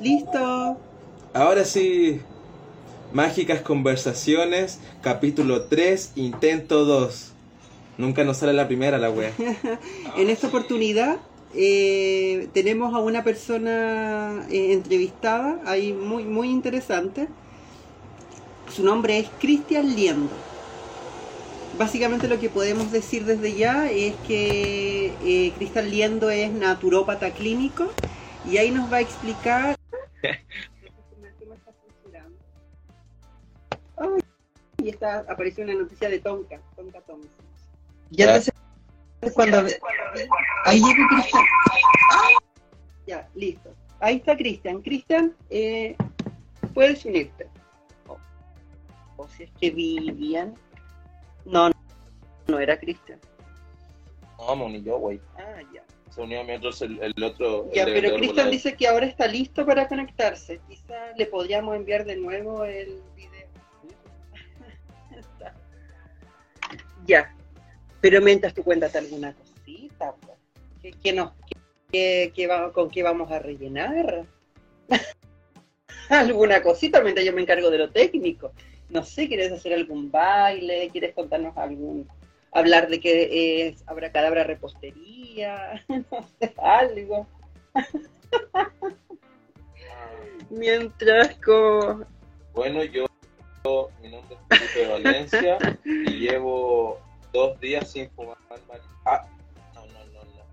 Listo. Ahora sí, Mágicas Conversaciones, capítulo 3, intento 2. Nunca nos sale la primera la wea. en esta oportunidad eh, tenemos a una persona eh, entrevistada, ahí muy, muy interesante. Su nombre es Cristian Liendo. Básicamente lo que podemos decir desde ya es que eh, Cristian Liendo es naturópata clínico y ahí nos va a explicar... y está, apareció una noticia de Tonka, Tonka Thompson. Ya cuando... Ahí llega Cristian. Ya, listo. Ahí está Cristian. Cristian, eh, puedes unirte. O, si es que Vivian. No, no, era Cristian. No, ni yo, güey. Ah, ya. Se unió a mí otro, el, otro. Ya, pero Cristian dice que ahora está listo para conectarse. Quizá le podríamos enviar de nuevo el video. ya. Pero mientras tú cuentas alguna cosita, pues. ¿qué, no, ¿con qué vamos a rellenar? alguna cosita mientras yo me encargo de lo técnico. No sé, ¿quieres hacer algún baile? ¿Quieres contarnos algún, hablar de qué es abracadabra repostería? no sé, algo. mientras como... Bueno, yo, mi nombre es Felipe de Valencia y llevo dos días sin fumar marihuana. Ah, no, no, no, no.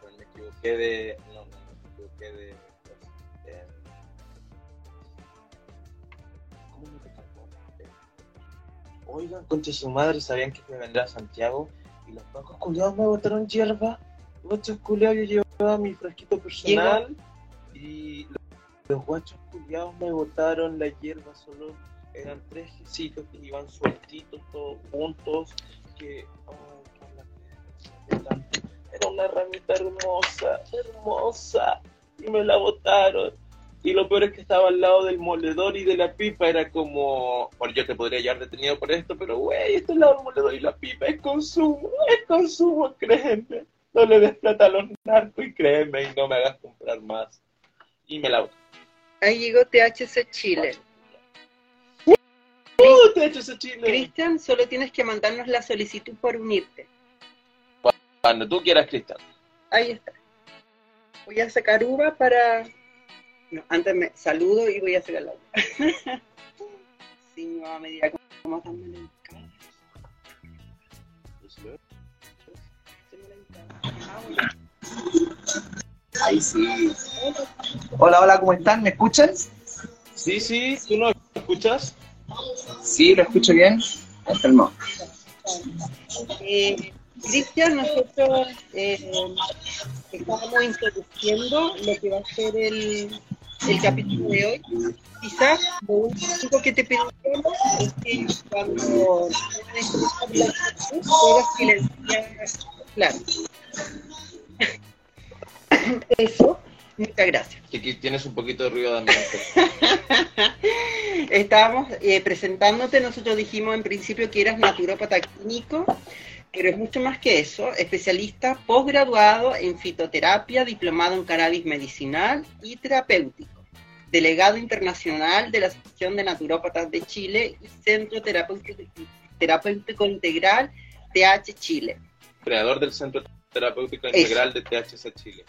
Pues me equivoqué de. No, no, me equivoqué de. Pues, ¿Cómo me Oigan, concha su madre, sabían que me vendrá a Santiago y los pocos culiados me botaron hierba. Guachos culiados, yo llevaba mi fresquito personal y los guachos culiados me botaron la hierba solo eran tres sitios que iban sueltitos, todos juntos, era una ramita hermosa, hermosa, y me la botaron. Y lo peor es que estaba al lado del moledor y de la pipa, era como, bueno, yo te podría llevar detenido por esto, pero güey, este lado del moledor y la pipa es consumo, es consumo, créeme. No le des plata a los narcos y créeme y no me hagas comprar más. Y me la Ahí llegó THC Chile. Cristian, solo tienes que mandarnos la solicitud por unirte. Cuando tú quieras, Cristian. Ahí está. Voy a sacar uva para... No, antes me saludo y voy a sacar la uva. sí, mi mamá me dirá cómo también le Ahí sí. Hola, hola, ¿cómo están? ¿Me escuchan? Sí, sí, ¿tú no escuchas? Sí, lo escucho bien. Enfermo. Eh, Cristian, nosotros eh, estamos introduciendo lo que va a ser el, el capítulo de hoy. Quizás lo único que te pedimos es que cuando puedas silenciar, claro. Eso. Muchas gracias. aquí tienes un poquito de ruido de ambiente. Estábamos eh, presentándote, nosotros dijimos en principio que eras naturópata clínico, pero es mucho más que eso, especialista posgraduado en fitoterapia, diplomado en cannabis medicinal y terapéutico, delegado internacional de la Asociación de Naturópatas de Chile y Centro Terapéutico, Terapéutico Integral TH Chile. Creador del Centro Terapéutico Integral de THC Chile.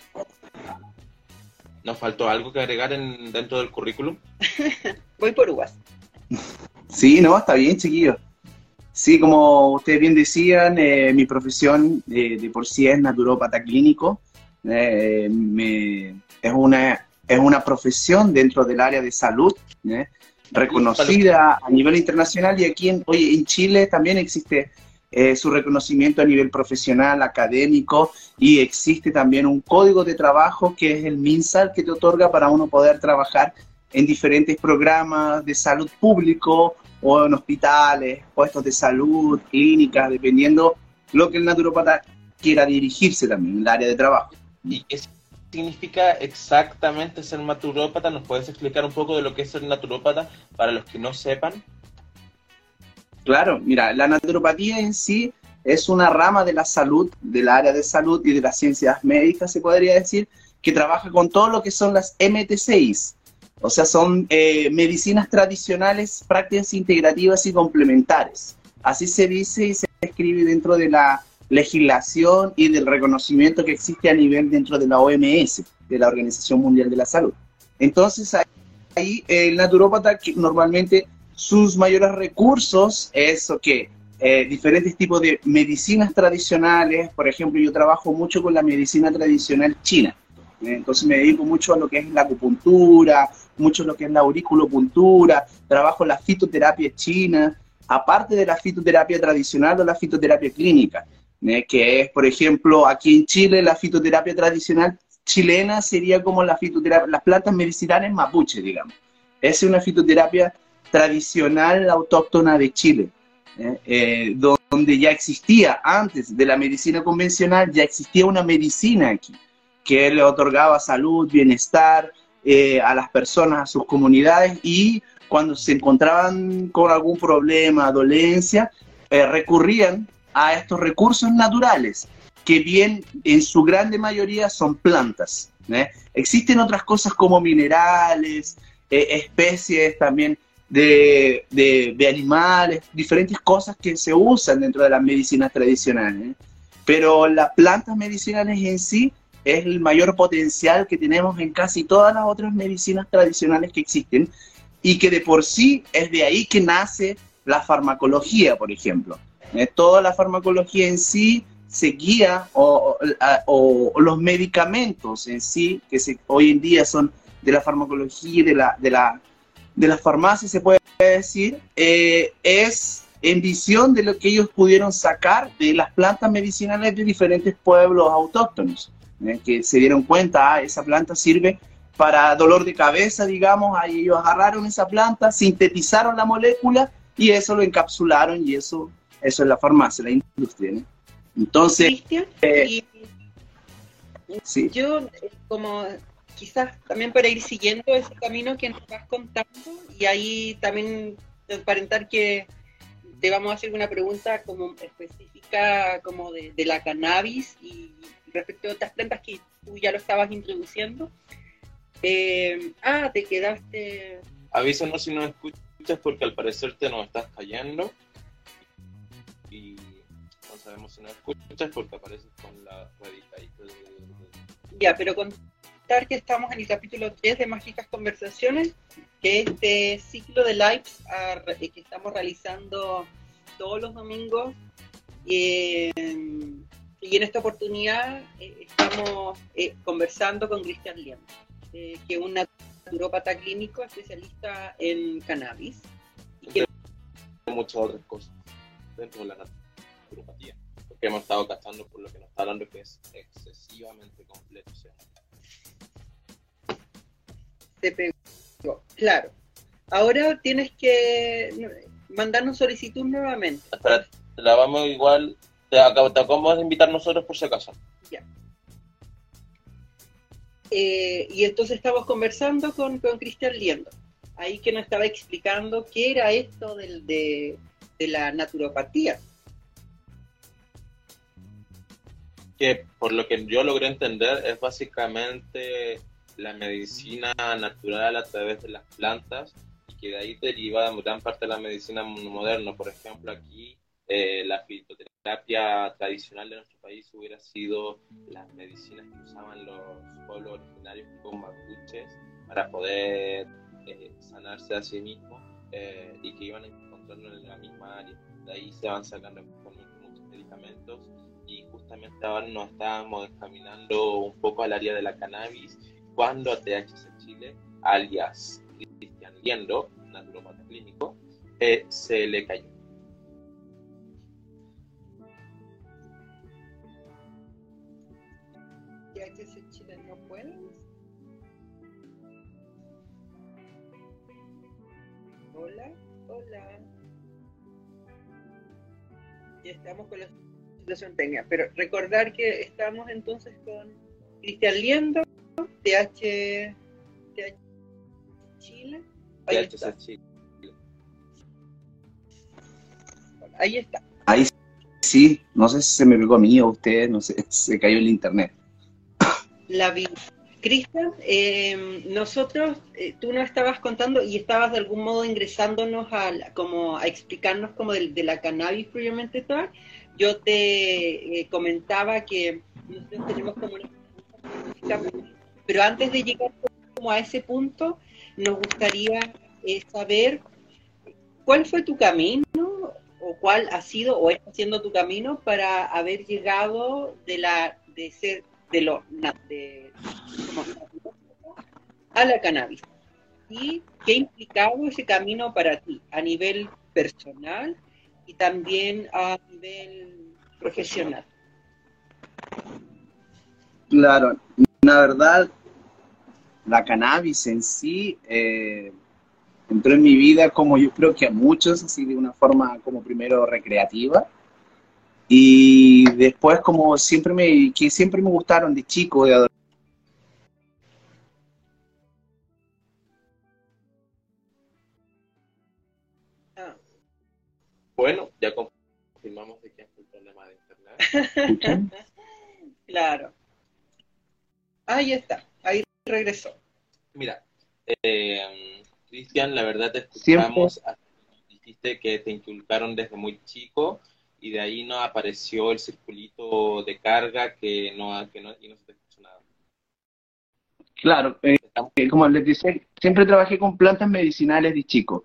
¿Nos faltó algo que agregar en, dentro del currículum? Voy por uvas. Sí, no, está bien, chiquillos. Sí, como ustedes bien decían, eh, mi profesión eh, de por sí es naturópata clínico. Eh, es, una, es una profesión dentro del área de salud, reconocida a nivel internacional y aquí en, oye, en Chile también existe eh, su reconocimiento a nivel profesional, académico, y existe también un código de trabajo que es el MINSAL que te otorga para uno poder trabajar en diferentes programas de salud público o en hospitales, puestos de salud, clínicas, dependiendo lo que el naturópata quiera dirigirse también en el área de trabajo. ¿Y qué significa exactamente ser naturópata? ¿Nos puedes explicar un poco de lo que es ser naturópata para los que no sepan? Claro, mira, la naturopatía en sí es una rama de la salud, del área de salud y de las ciencias médicas, se podría decir, que trabaja con todo lo que son las MT6. O sea, son eh, medicinas tradicionales, prácticas integrativas y complementares. Así se dice y se escribe dentro de la legislación y del reconocimiento que existe a nivel dentro de la OMS, de la Organización Mundial de la Salud. Entonces, ahí el naturópata normalmente sus mayores recursos es que eh, diferentes tipos de medicinas tradicionales, por ejemplo, yo trabajo mucho con la medicina tradicional china, entonces me dedico mucho a lo que es la acupuntura, mucho a lo que es la auriculopuntura, trabajo la fitoterapia china, aparte de la fitoterapia tradicional o la fitoterapia clínica, ¿eh? que es, por ejemplo, aquí en Chile la fitoterapia tradicional chilena sería como la fitoterapia, las plantas medicinales mapuche, digamos. Es una fitoterapia tradicional autóctona de Chile, ¿eh? Eh, donde ya existía, antes de la medicina convencional, ya existía una medicina aquí, que le otorgaba salud, bienestar a las personas, a sus comunidades, y cuando se encontraban con algún problema, dolencia, eh, recurrían a estos recursos naturales, que bien en su grande mayoría son plantas. ¿eh? Existen otras cosas como minerales, eh, especies también de, de, animales, diferentes cosas que se usan dentro de las medicinas tradicionales. Pero las plantas medicinales en sí es el mayor potencial que tenemos en casi todas las otras medicinas tradicionales que existen y que de por sí es de ahí que nace la farmacología, por ejemplo. Eh, toda la farmacología en sí se guía, o, los medicamentos en sí, que hoy en día son de la farmacología, de la, de la, de la farmacia, se puede decir, eh, es en visión de lo que ellos pudieron sacar de las plantas medicinales de diferentes pueblos autóctonos, eh, que se dieron cuenta, ah, esa planta sirve para dolor de cabeza, digamos, ahí ellos agarraron esa planta, sintetizaron la molécula y eso lo encapsularon y eso, eso es la farmacia, la industria. Entonces, eh, yo eh, como quizás también para ir siguiendo ese camino que nos vas contando y ahí también transparentar que te vamos a hacer una pregunta como específica como de, de la cannabis y respecto a otras plantas que tú ya lo estabas introduciendo. Eh, ah, te quedaste. Avísanos si no escuchas porque al parecer te nos estás cayendo. Sabemos si no escuchas porque apareces con la ruedita ahí. Ya, pero contar que estamos en el capítulo 3 de Mágicas Conversaciones, que este ciclo de lives ah, que estamos realizando todos los domingos. Eh, y en esta oportunidad eh, estamos conversando con Cristian Liendo. Eh, que un naturópata clínico especialista en cannabis. Y muchas otras cosas dentro de la naturopatía, porque hemos estado gastando por lo que nos está hablando que es excesivamente completo. Te pegó, claro. Ahora tienes que mandarnos solicitud nuevamente. Espera, la vamos igual, te, acabamos de invitar nosotros por si acaso. Ya. Eh, y entonces estamos conversando con, Cristian Liendo, ahí que nos estaba explicando qué era esto de, la naturopatía. Que por lo que yo logré entender es básicamente la medicina natural a través de las plantas y que de ahí deriva gran parte de la medicina moderna. Por ejemplo, aquí eh, la fitoterapia tradicional de nuestro país hubiera sido las medicinas que usaban los pueblos originarios como mapuches para poder eh, sanarse a sí mismos eh, y que iban encontrando en la misma área. De ahí se van sacando muchos medicamentos y justamente ahora nos estábamos encaminando un poco al área de la cannabis cuando THC Chile, alias Cristian Liendo, naturopata clínico, se le cayó Hola, hola. Y estamos con la situación técnica, pero recordar que estamos entonces con Cristian Liendo, TH, TH Chile. Ahí está. Chile. Ahí está. Ahí sí, no sé si se me pegó a mí o a usted, no sé, se cayó el internet. La vi. Cristian, eh, nosotros, eh, tú nos estabas contando y estabas de algún modo ingresándonos a, como a explicarnos como de, la cannabis propiamente tal. Yo te eh, comentaba que nosotros tenemos como una... Pero antes de llegar como a ese punto, nos gustaría saber cuál fue tu camino o cuál ha sido o está siendo tu camino para haber llegado de la de ser de lo de, a la cannabis. Y qué ha implicado ese camino para ti a nivel personal y también a nivel profesional. Claro, la verdad, la cannabis en sí eh, entró en mi vida como yo creo que a muchos, así de una forma como primero recreativa, y después como siempre me, que siempre me gustaron de chico, de Bueno, ya confirmamos de que es un problema de internet. claro. Ahí está, ahí regresó. Mira, eh, Cristian, la verdad te escuchamos, dijiste que te inculcaron desde muy chico y de ahí no apareció el circulito de carga que no, que no, y no se te escuchó nada. Claro, eh, como les decía, siempre trabajé con plantas medicinales de chico.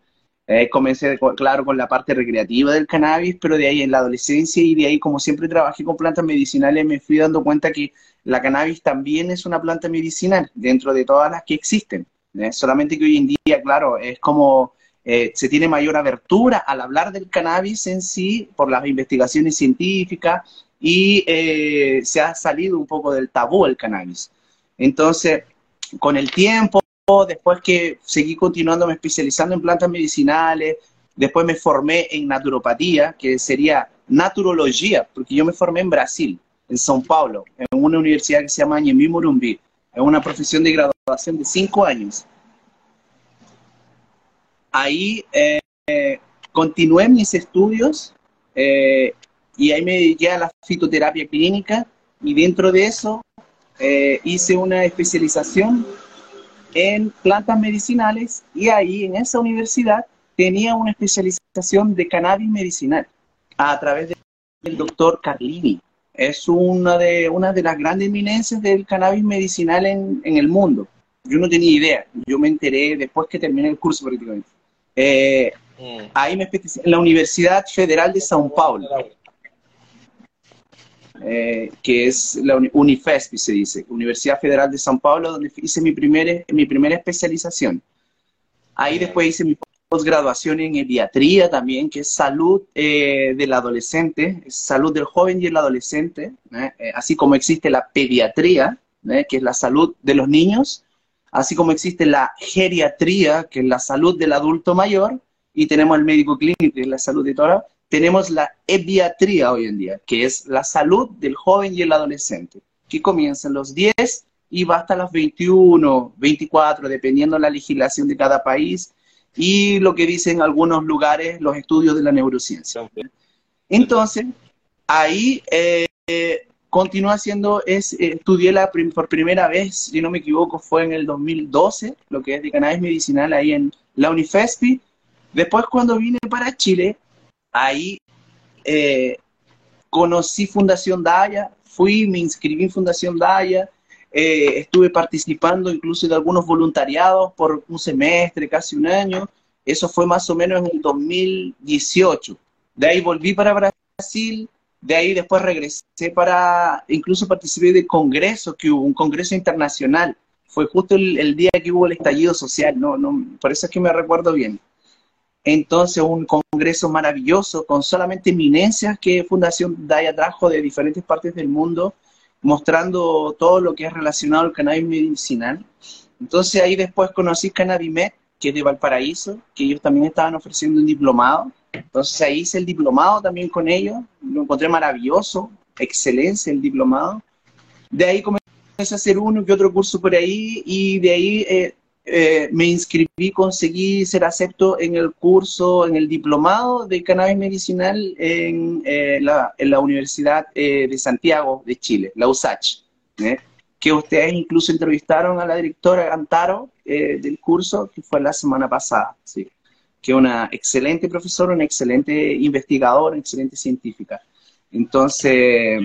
Eh, comencé, claro, con la parte recreativa del cannabis, pero de ahí en la adolescencia y de ahí, como siempre trabajé con plantas medicinales, me fui dando cuenta que la cannabis también es una planta medicinal dentro de todas las que existen. ¿eh? Solamente que hoy en día, claro, es como eh, se tiene mayor abertura al hablar del cannabis en sí por las investigaciones científicas y se ha salido un poco del tabú el cannabis. Entonces, con el tiempo, después que seguí continuando me especializando en plantas medicinales, después me formé en naturopatía, que sería naturología, porque yo me formé en Brasil, en São Paulo, en una universidad que se llama Ñemí Morumbi. Es una profesión de graduación de cinco años ahí eh, continué mis estudios eh, y ahí me dediqué a la fitoterapia clínica y dentro de eso eh, hice una especialización en plantas medicinales y ahí en esa universidad tenía una especialización de cannabis medicinal a través del doctor Carlini. Es una de, una de las grandes eminencias del cannabis medicinal en, en el mundo. Yo no tenía idea, yo me enteré después que terminé el curso prácticamente. Eh, mm. Ahí me especialicé en la Universidad Federal de São Paulo, eh, que es la Unifesp, se dice, Universidad Federal de São Paulo, donde hice mi, primer, mi primera especialización. Ahí después hice mi posgraduación en pediatría también, que es salud eh, del adolescente, salud del joven y el adolescente, así como existe la pediatría, que es la salud de los niños, así como existe la geriatría, que es la salud del adulto mayor, y tenemos el médico clínico, que es la salud de toda, tenemos la ebiatría hoy en día, que es la salud del joven y el adolescente, que comienza en los 10 y va hasta los 21, 24, dependiendo de la legislación de cada país y lo que dicen algunos lugares los estudios de la neurociencia. Entonces, ahí eh, continué haciendo, es, eh, estudié la por primera vez, si no me equivoco, fue en el 2012, lo que es de cannabis medicinal ahí en la Unifespi. Después cuando vine para Chile, ahí eh, conocí Fundación Daya, fui, me inscribí en Fundación Daya, eh, estuve participando incluso de algunos voluntariados por un semestre, casi un año. Eso fue más o menos en el 2018. De ahí volví para Brasil, de ahí después regresé para, incluso participé del congreso que hubo, un congreso internacional. Fue justo el, día que hubo el estallido social, no, no, por eso es que me recuerdo bien. Entonces, un congreso maravilloso con solamente eminencias que Fundación Daya trajo de diferentes partes del mundo, mostrando todo lo que es relacionado al cannabis medicinal. Entonces, ahí después conocí Cannabimed, que es de Valparaíso, que ellos también estaban ofreciendo un diplomado entonces ahí hice el diplomado también con ellos, lo encontré maravilloso, excelencia el diplomado. De ahí comencé a hacer uno que otro curso por ahí y de ahí eh, eh, me inscribí, conseguí ser acepto en el curso, en el diplomado de cannabis medicinal en, eh, la, en la, Universidad de Santiago de Chile, la USACH. que ustedes incluso entrevistaron a la directora Antaro eh, del curso, que fue la semana pasada, ¿sí? que es una excelente profesora, una excelente investigadora, una excelente científica. Entonces,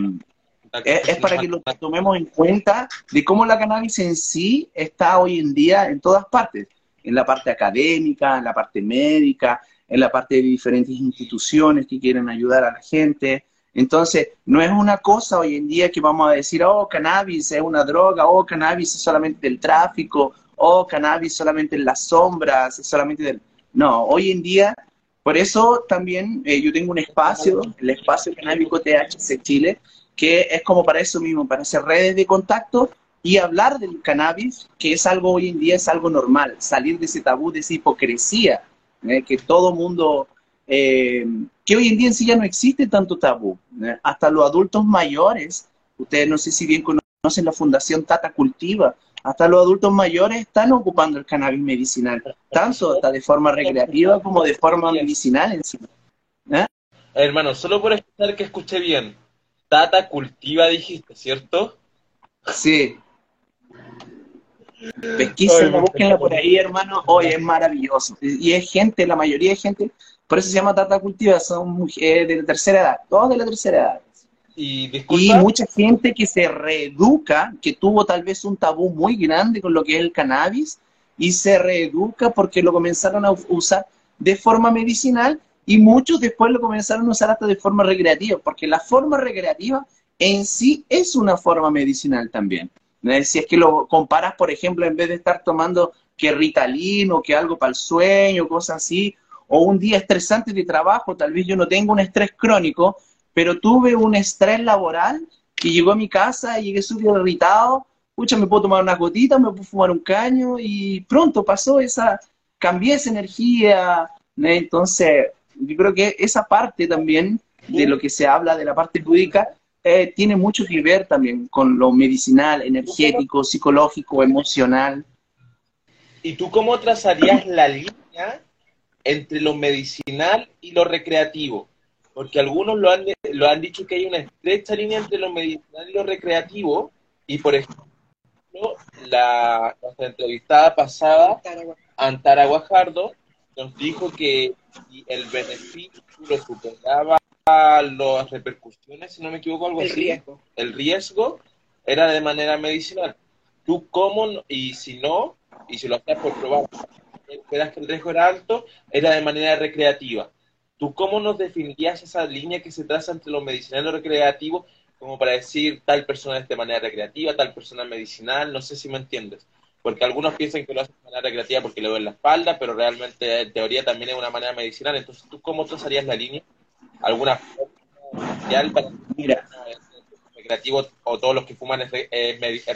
es, para que lo tomemos en cuenta de cómo la cannabis en sí está hoy en día en todas partes, en la parte académica, en la parte médica, en la parte de diferentes instituciones que quieren ayudar a la gente. Entonces, no es una cosa hoy en día que vamos a decir, oh, cannabis es una droga, oh, cannabis es solamente del tráfico, oh, cannabis solamente en las sombras, es solamente del... No, hoy en día, por eso también eh, yo tengo un espacio, el espacio canábico THC Chile, que es como para eso mismo, para hacer redes de contacto y hablar del cannabis, que es algo hoy en día, es algo normal, salir de ese tabú, de esa hipocresía, ¿eh? que todo mundo, eh, que hoy en día en sí ya no existe tanto tabú, ¿eh? hasta los adultos mayores, ustedes no sé si bien conocen la Fundación Tata Cultiva, hasta los adultos mayores están ocupando el cannabis medicinal, tanto hasta de forma recreativa como de forma medicinal sí. Hermano, solo por escuchar que escuché bien, Tata Cultiva dijiste, ¿cierto? Sí. Pesquísima, búsquenla por ahí, hermano. Hoy es maravilloso. Y es gente, la mayoría de gente, por eso se llama Tata Cultiva, son mujeres de la tercera edad, todos de la tercera edad. Y, y, mucha gente que se reeduca, que tuvo tal vez un tabú muy grande con lo que es el cannabis, y se reeduca porque lo comenzaron a usar de forma medicinal y muchos después lo comenzaron a usar hasta de forma recreativa, porque la forma recreativa en sí es una forma medicinal también. Si es que lo comparas, por ejemplo, en vez de estar tomando que Ritalin o que algo para el sueño, cosas así, o un día estresante de trabajo, tal vez yo no tengo un estrés crónico, pero tuve un estrés laboral que llegó a mi casa y llegué súper irritado, pucha, me puedo tomar una gotita, me puedo fumar un caño y pronto pasó esa, cambié esa energía, entonces yo creo que esa parte también de lo que se habla de la parte lúdica eh, tiene mucho que ver también con lo medicinal, energético, psicológico, emocional. ¿Y tú cómo trazarías la línea entre lo medicinal y lo recreativo? Porque algunos lo han, lo han dicho que hay una estrecha línea entre lo medicinal y lo recreativo, y por ejemplo, la, nuestra entrevistada pasada, Antara Guajardo, nos dijo que el beneficio lo superaba las repercusiones, si no me equivoco, algo el así. Riesgo. El riesgo era de manera medicinal. Tú cómo, y si no, y si lo hacías por probar, que el riesgo era alto, era de manera recreativa. ¿Tú cómo nos definirías esa línea que se traza entre lo medicinal y lo recreativo, como para decir tal persona es de manera recreativa, tal persona medicinal? No sé si me entiendes porque algunos piensan que lo hacen de manera recreativa porque le duele la espalda, pero realmente en teoría también es una manera medicinal. Entonces, ¿tú cómo trazarías la línea? ¿Alguna forma para Mira. recreativo o todos los que fuman es,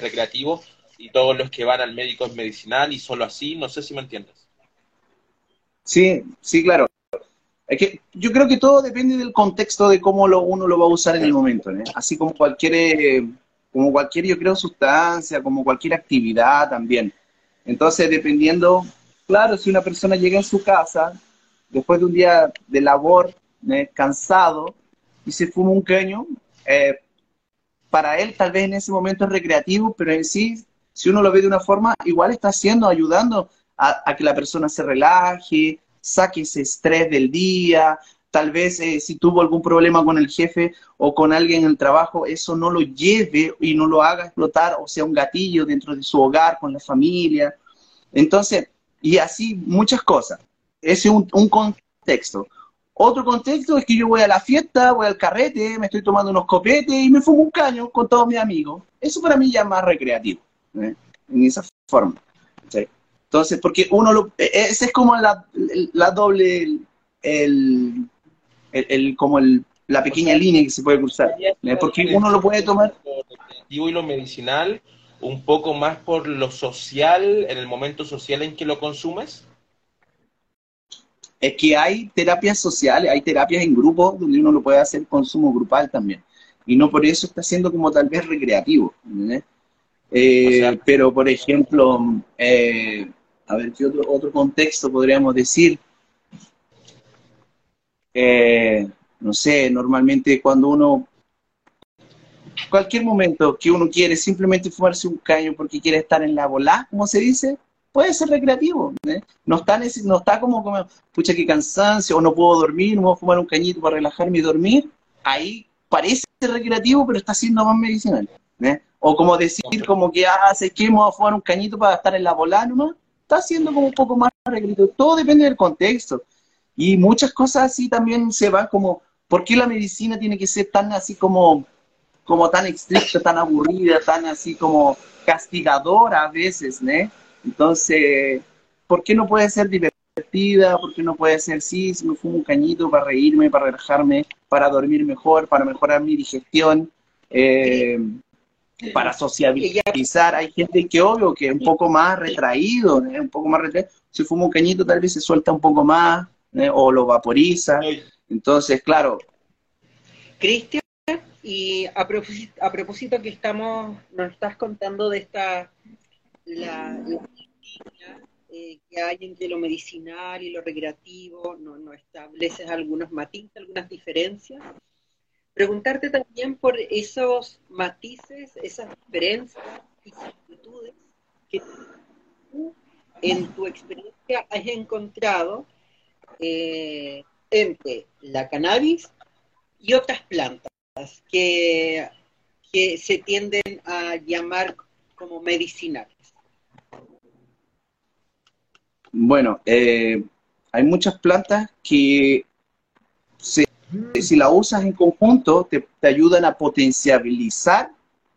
recreativo y todos los que van al médico es medicinal y solo así? No sé si me entiendes. Sí, sí, claro. Es que yo creo que todo depende del contexto de cómo lo, uno lo va a usar en el momento, ¿eh? Así como cualquier eh, como cualquier, yo creo, sustancia, como cualquier actividad también. Entonces, dependiendo, claro, si una persona llega en su casa, después de un día de labor, eh, cansado, y se fuma un caño, eh, para él tal vez en ese momento es recreativo, pero en sí, si uno lo ve de una forma, igual está haciendo, ayudando a, a que la persona se relaje, saque ese estrés del día, tal vez eh, si tuvo algún problema con el jefe o con alguien en el trabajo, eso no lo lleve y no lo haga explotar o sea un gatillo dentro de su hogar, con la familia. Entonces, y así muchas cosas. Ese es un, contexto. Otro contexto es que yo voy a la fiesta, voy al carrete, me estoy tomando unos copetes y me fumo un caño con todos mis amigos. Eso para mí ya es más recreativo, ¿eh? en esa forma. Entonces, porque uno lo... E, ese es como la, la doble... El, el, como el, la pequeña línea que se puede cruzar. Porque uno lo puede tomar. y lo medicinal, un poco más por lo social, en el momento social en que lo consumes. Es que hay terapias sociales, hay terapias en grupo donde uno lo puede hacer consumo grupal también. Y no por eso está siendo como tal vez recreativo. Eh, pero, por ejemplo, eh, a ver, ¿qué otro, otro contexto podríamos decir? Eh, no sé, normalmente cuando uno, cualquier momento que uno quiere simplemente fumarse un caño porque quiere estar en la bola, como se dice, puede ser recreativo. ¿eh? No, está, no está como, como, pucha, qué cansancio, o no puedo dormir, no puedo fumar un cañito para relajarme y dormir. Ahí parece recreativo, pero está siendo más medicinal. ¿eh? O como decir, como que ah, que vamos a fumar un cañito para estar en la bola nomás, está siendo como un poco más recreativo. Todo depende del contexto. Y muchas cosas así también se van como, ¿por qué la medicina tiene que ser tan así como, como tan estricta, tan aburrida, tan así como castigadora a veces, ¿no? Entonces, ¿por qué no puede ser divertida? ¿Por qué no puede ser, sí, si me fumo un cañito para reírme, para relajarme, para dormir mejor, para mejorar mi digestión? Eh, para sociabilizar. Hay gente que obvio que es un poco más retraído, ¿eh? un poco más retraído. Si fuma un cañito tal vez se suelta un poco más ¿eh? o lo vaporiza. Entonces, claro. Cristian, y a propósito, a propósito que estamos, nos estás contando de esta, la, la eh, que hay entre lo medicinal y lo recreativo, no, no estableces algunos matices, algunas diferencias preguntarte también por esos matices, esas diferencias y similitudes que tú en tu experiencia has encontrado eh, entre la cannabis y otras plantas que, que se tienden a llamar como medicinales. Bueno, eh, hay muchas plantas que se si la usas en conjunto, te, ayudan a potencializar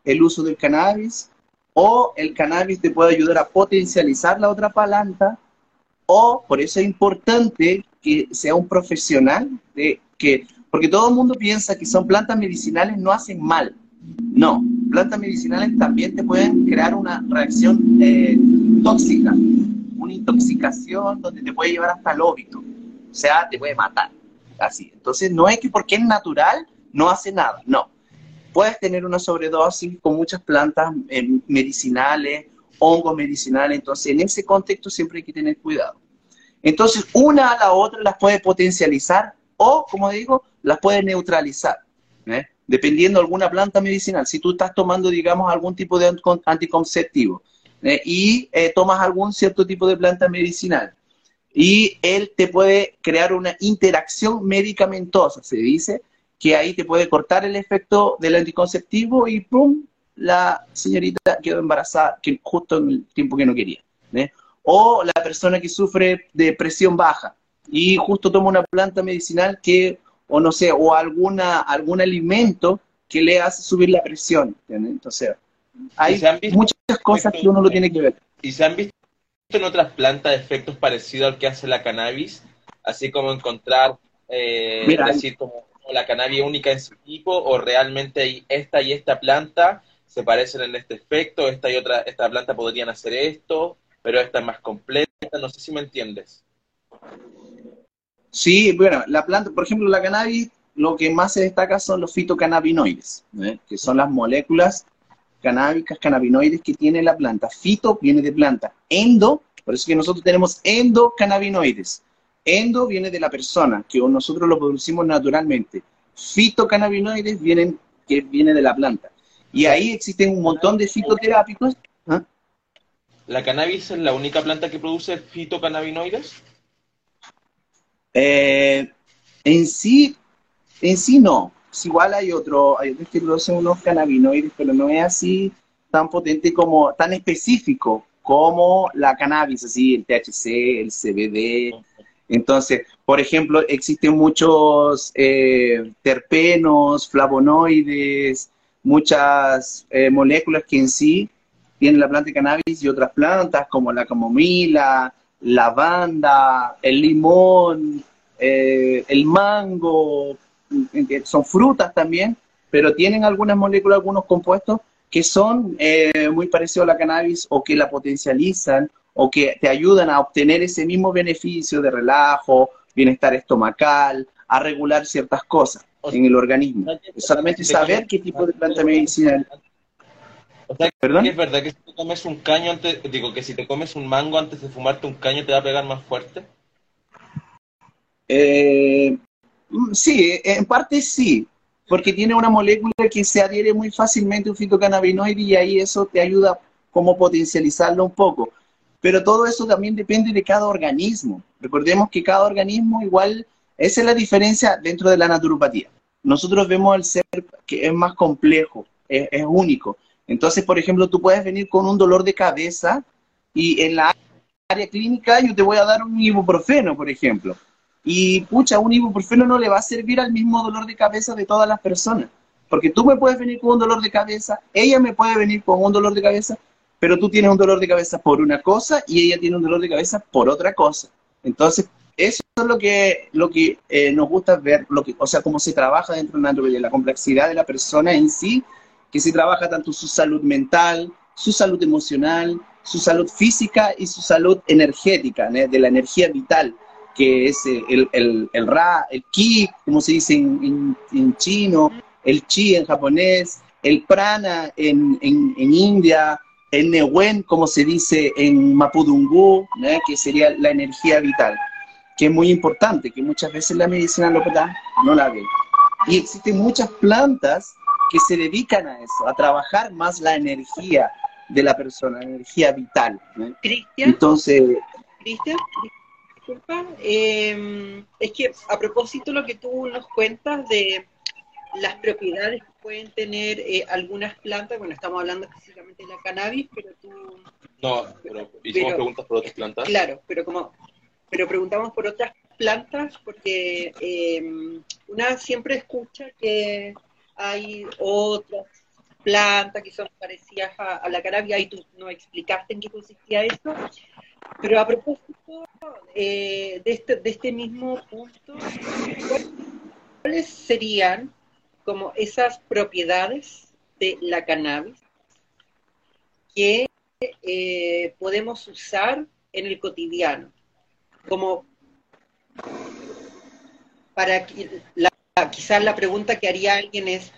el uso del cannabis, o el cannabis te puede ayudar a potencializar la otra planta, o por eso es importante que sea un profesional, de, que, porque todo el mundo piensa que son plantas medicinales, no hacen mal. No, plantas medicinales también te pueden crear una reacción eh, tóxica, una intoxicación donde te puede llevar hasta el óbito, o sea, te puede matar así. Entonces, no es que porque es natural no hace nada, no. Puedes tener una sobredosis con muchas plantas eh, medicinales, hongos medicinales, entonces en ese contexto siempre hay que tener cuidado. Entonces, una a la otra las puede potencializar o, como digo, las puede neutralizar, ¿eh? dependiendo de alguna planta medicinal. Si tú estás tomando, digamos, algún tipo de anticonceptivo ¿eh? y tomas algún cierto tipo de planta medicinal, y él te puede crear una interacción medicamentosa, se dice, que ahí te puede cortar el efecto del anticonceptivo y ¡pum! la señorita quedó embarazada que justo en el tiempo que no quería. O la persona que sufre de presión baja y justo toma una planta medicinal que, o no sé, o alguna, algún alimento que le hace subir la presión. Entonces, hay muchas cosas que uno lo tiene que ver. ¿Y se han visto en otras plantas efectos parecidos al que hace la cannabis, así como encontrar, eh, decir, como la cannabis única en su tipo, o realmente esta y esta planta se parecen en este efecto, esta y otra, esta planta podrían hacer esto, pero esta es más completa, no sé si me entiendes. Sí, bueno, la planta, por ejemplo, la cannabis, lo que más se destaca son los fitocannabinoides, ¿eh? que son las moléculas canábicas, cannabinoides que tiene la planta. Fito viene de planta. Endo, por eso que nosotros tenemos endocannabinoides. Endo viene de la persona, que nosotros lo producimos naturalmente. Fitocannabinoides vienen, que viene de la planta. Y ahí existen un montón de fitoterápicos. ¿La cannabis es la única planta que produce fitocannabinoides? Eh, en sí, en sí no igual hay otro, hay otros que producen unos cannabinoides, pero no es así tan potente como, tan específico como la cannabis, así el THC, el CBD. Entonces, por ejemplo, existen muchos eh, terpenos, flavonoides, muchas eh, moléculas que en sí tienen la planta de cannabis y otras plantas como la camomila, lavanda, el limón, eh, el mango, son frutas también, pero tienen algunas moléculas, algunos compuestos que son eh, muy parecidos a la cannabis o que la potencializan o que te ayudan a obtener ese mismo beneficio de relajo, bienestar estomacal, a regular ciertas cosas en el organismo. Solamente saber qué tipo de planta medicinal. O sea, ¿Perdón? es verdad que si te comes un caño antes, digo que si te comes un mango antes de fumarte un caño te va a pegar más fuerte. Eh, Mm, sí, en parte sí. porque tiene una molécula que se adhiere muy fácilmente a un fitocannabinoide y ahí eso te ayuda como potencializarlo un poco. Pero todo eso también depende de cada organismo. Recordemos que cada organismo igual, esa es la diferencia dentro de la naturopatía. Nosotros vemos al ser que es más complejo, es, es único. Entonces, por ejemplo, tú puedes venir con un dolor de cabeza y en la área clínica yo te voy a dar un ibuprofeno, por ejemplo. Y pucha, un ibuprofeno no le va a servir al mismo dolor de cabeza de todas las personas. Porque tú me puedes venir con un dolor de cabeza, ella me puede venir con un dolor de cabeza, pero tú tienes un dolor de cabeza por una cosa y ella tiene un dolor de cabeza por otra cosa. Entonces, eso es lo que, lo que eh, nos gusta ver, lo que, o sea, cómo se trabaja dentro de la la complejidad de la persona en sí, que se trabaja tanto su salud mental, su salud emocional, su salud física y su salud energética, de la energía vital que es eh, el, el, el, ra, el ki, como se dice en, en, chino, el chi en japonés, el prana en, en, India, el newen, como se dice en mapudungú, que sería la energía vital, que es muy importante, que muchas veces la medicina alópata no la ve. Y existen muchas plantas que se dedican a eso, a trabajar más la energía de la persona, la energía vital. Cristian. Entonces. Cristian, eh, es que a propósito lo que tú nos cuentas de las propiedades que pueden tener eh, algunas plantas, bueno, estamos hablando específicamente de la cannabis, pero tú... No, pero hicimos preguntas por otras plantas. Claro, pero como, pero preguntamos por otras plantas porque eh, una siempre escucha que hay otras plantas que son parecidas a, la cannabis, y tú no explicaste en qué consistía eso, pero a propósito eh, de, este, de este mismo punto, ¿cuáles serían como esas propiedades de la cannabis que eh, podemos usar en el cotidiano? Como para la, quizás la pregunta que haría alguien es,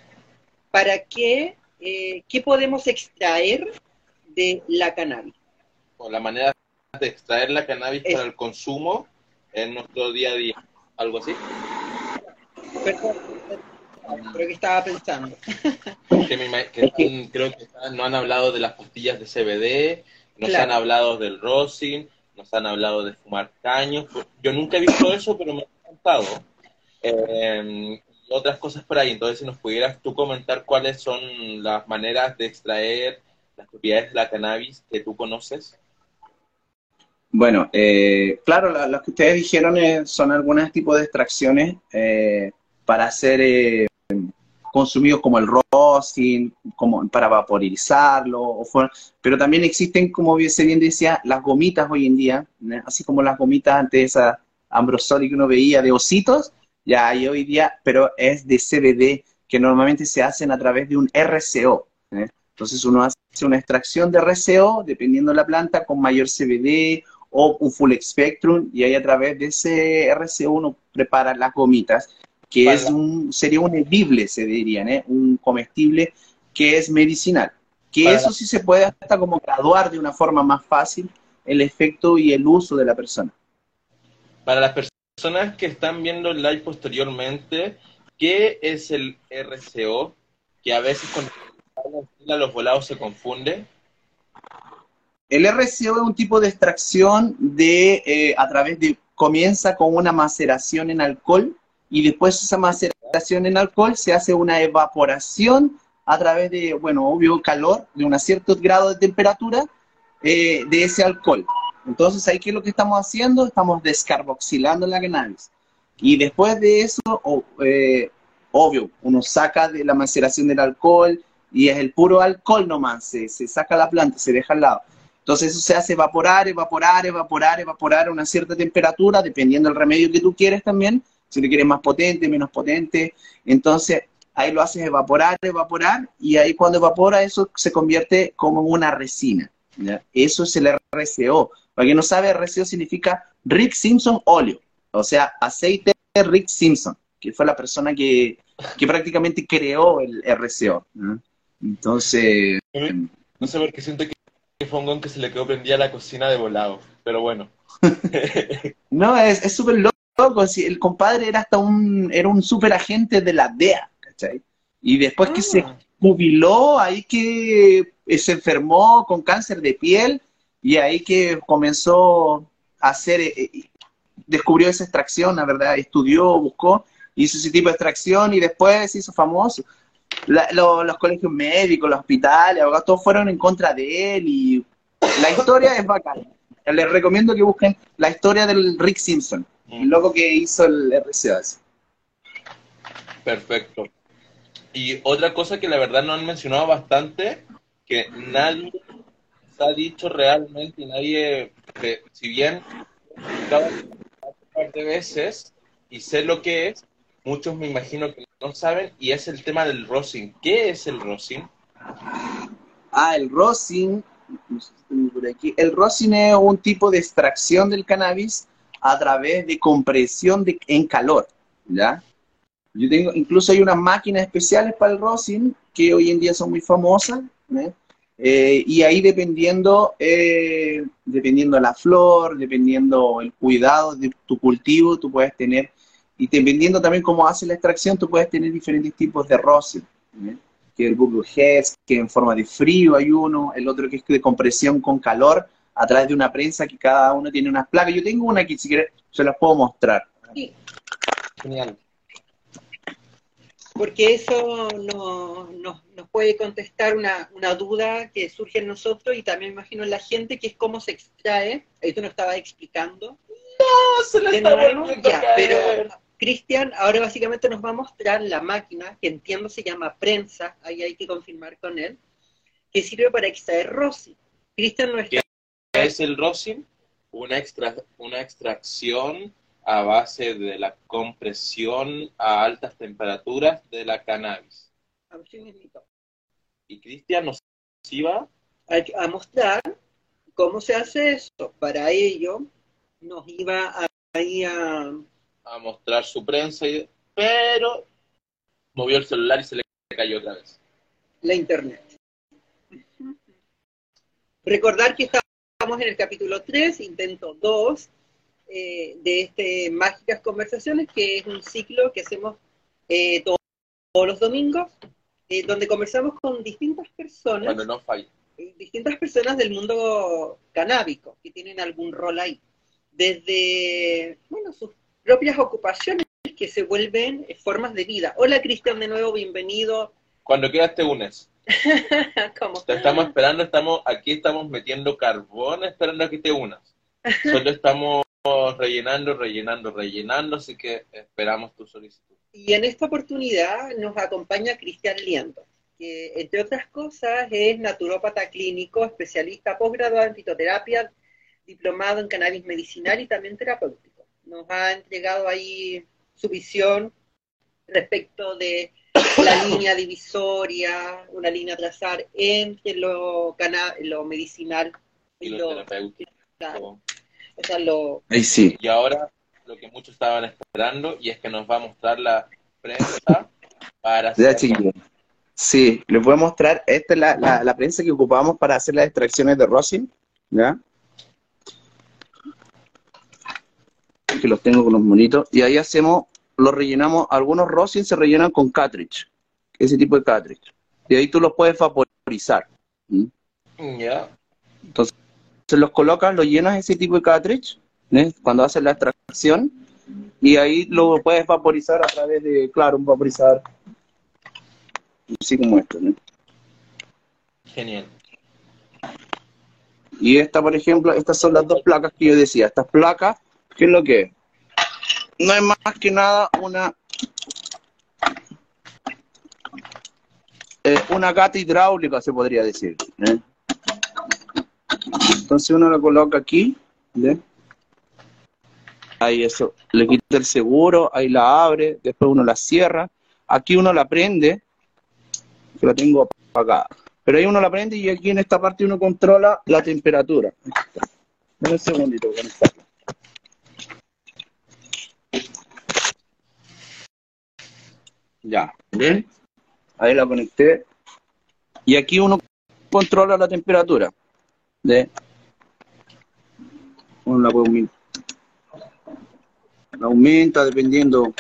¿para qué, eh, qué podemos extraer de la cannabis? O la manera de extraer la cannabis para el consumo en nuestro día a día, algo así. Pero que estaba pensando. que creo que no han hablado de las pastillas de CBD, nos han hablado del rosin, nos han hablado de fumar caños. Yo nunca he visto eso, pero me ha encantado. Eh, y otras cosas por ahí. Entonces, si nos pudieras tú comentar cuáles son las maneras de extraer las propiedades de la cannabis que tú conoces. Bueno, eh, claro, las que ustedes dijeron eh, son algunos tipos de extracciones eh, para ser consumidos como el rosin, como para vaporizarlo, pero también existen, como bien decía, las gomitas hoy en día, así como las gomitas antes esa ambrosoli que uno veía de ositos, ya hay hoy día, pero es de CBD, que normalmente se hacen a través de un RCO. Entonces uno hace una extracción de RCO, dependiendo de la planta, con mayor CBD o un full spectrum y ahí a través de ese RC1 prepara las gomitas, que es un, sería un edible, se dirían, ¿eh? un comestible que es medicinal. Que eso sí se puede hasta como graduar de una forma más fácil el efecto y el uso de la persona. Para las personas que están viendo el live posteriormente, ¿qué es el RCO? Que a veces con los volados se confunde. El RCO es un tipo de extracción de, eh, a través de, comienza con una maceración en alcohol y después esa maceración en alcohol se hace una evaporación a través de, bueno, obvio calor, de un cierto grado de temperatura eh, de ese alcohol. Entonces, ahí, ¿qué es lo que estamos haciendo? Estamos descarboxilando la cannabis. Y después de eso, eh, obvio, uno saca de la maceración del alcohol y es el puro alcohol nomás, se, se saca la planta, se deja al lado. Entonces eso se hace evaporar, evaporar, evaporar, evaporar a una cierta temperatura, dependiendo del remedio que tú quieres también, si te quieres más potente, menos potente. Entonces ahí lo haces evaporar, evaporar, y ahí cuando evapora eso se convierte como una resina. Eso es el RCO. Para quien no sabe, RCO significa Rick Simpson óleo, o sea, aceite de Rick Simpson, que fue la persona que, que prácticamente creó el RCO. Entonces... No sé por qué siento que Fongón que se le quedó prendida la cocina de volado, pero bueno. no, es súper loco. El compadre era hasta un, era un super agente de la DEA, ¿cachai? Y después que se Ah. jubiló, ahí que eh, se enfermó con cáncer de piel y ahí que comenzó a hacer, eh, eh, descubrió esa extracción, la verdad, estudió, buscó, hizo ese tipo de extracción y después se hizo famoso. La- lo- los colegios médicos, los hospitales, abogados, todos fueron en contra de él y la historia es bacana. Les recomiendo que busquen la historia del Rick Simpson, el loco que hizo el RCAS. Perfecto. Y otra cosa que la verdad no han mencionado bastante, que nadie ha dicho realmente y nadie, que si bien un de veces y sé lo que es, muchos me imagino que no saben, y es el tema del rosin. ¿Qué es el rosin? Ah, el rosin. El rosin es un tipo de extracción del cannabis a través de compresión de, en calor, ¿ya? Yo tengo, incluso hay unas máquinas especiales para el rosin que hoy en día son muy famosas, ¿eh? Eh, y ahí dependiendo, eh, dependiendo la flor, dependiendo el cuidado de tu cultivo, tú puedes tener, y dependiendo también cómo hace la extracción, tú puedes tener diferentes tipos de. ¿eh? que el Google Heads, que en forma de frío hay uno, el otro que es de compresión con calor a través de una prensa que cada uno tiene unas placas. Yo tengo una aquí, si quieres, se las puedo mostrar. Sí, Genial. Porque eso no- nos, nos puede contestar una, una duda que surge en nosotros y también imagino en la gente, que es cómo se extrae. Ahí tú nos estabas explicando. No, se le De está nuevo, volviendo a ya, pero Cristian ahora básicamente nos va a mostrar la máquina, que entiendo se llama prensa, ahí hay que confirmar con él, que sirve para extraer rosin. Cristian no está... ¿Qué es el rosin? Una, extra, una extracción a base de la compresión a altas temperaturas de la cannabis. Y Cristian nos iba a, mostrar cómo se hace eso. Para ello nos iba a, ahí a... a mostrar su prensa, y- pero movió el celular y se le cayó otra vez. la internet. Recordar que estamos en el capítulo 3, intento 2, eh, de este Mágicas Conversaciones, que es un ciclo que hacemos eh, to- todos los domingos, eh, donde conversamos con distintas personas, Cuando no falla. eh, distintas personas del mundo canábico, que tienen algún rol ahí. Desde, bueno, sus propias ocupaciones que se vuelven eh, formas de vida. Hola Cristian, de nuevo, bienvenido. Cuando quieras te unes. ¿Cómo? Te estamos esperando, estamos aquí estamos metiendo carbón esperando a que te unas. Solo estamos rellenando, rellenando, rellenando, así que esperamos tu solicitud. Y en esta oportunidad nos acompaña Cristian Liendo, que entre otras cosas es naturópata clínico, especialista posgraduado en fitoterapia, diplomado en cannabis medicinal y también terapéutico. Nos ha entregado ahí su visión respecto de la línea divisoria, una línea a trazar entre lo, lo medicinal Y lo, terapéutico. Lo Ahí sí. Y ahora lo que muchos estaban esperando y es que nos va a mostrar la prensa para Ya, hacer chiquillos. Sí, les voy a mostrar. Esta es la, la, la prensa que ocupamos para hacer las extracciones de rosin. ¿Ya? Que los tengo con los monitos. Y ahí hacemos, los rellenamos. Algunos rosin se rellenan con cartridge. Ese tipo de cartridge. Y ahí tú los puedes vaporizar. ¿Mm? Ya. Se los colocas, los llenas ese tipo de cartridge. ¿eh? Cuando haces la extracción. Y ahí lo puedes vaporizar a través de, claro, un vaporizador. Así como esto, ¿no? Genial. Y esta, por ejemplo, estas son las dos placas que yo decía. Estas placas, ¿qué es lo que es? No es más que nada una eh, una gata hidráulica, se podría decir. ¿eh? Entonces uno la coloca aquí. Ahí eso, le quita el seguro, ahí la abre, después uno la cierra. Aquí uno la prende, que la tengo apagada. Pero ahí uno la prende y aquí en esta parte uno controla la temperatura. Un segundito conectarla. Ya, ¿ven? Ahí la conecté. Y aquí uno controla la temperatura. ¿Ve? Uno la aumenta dependiendo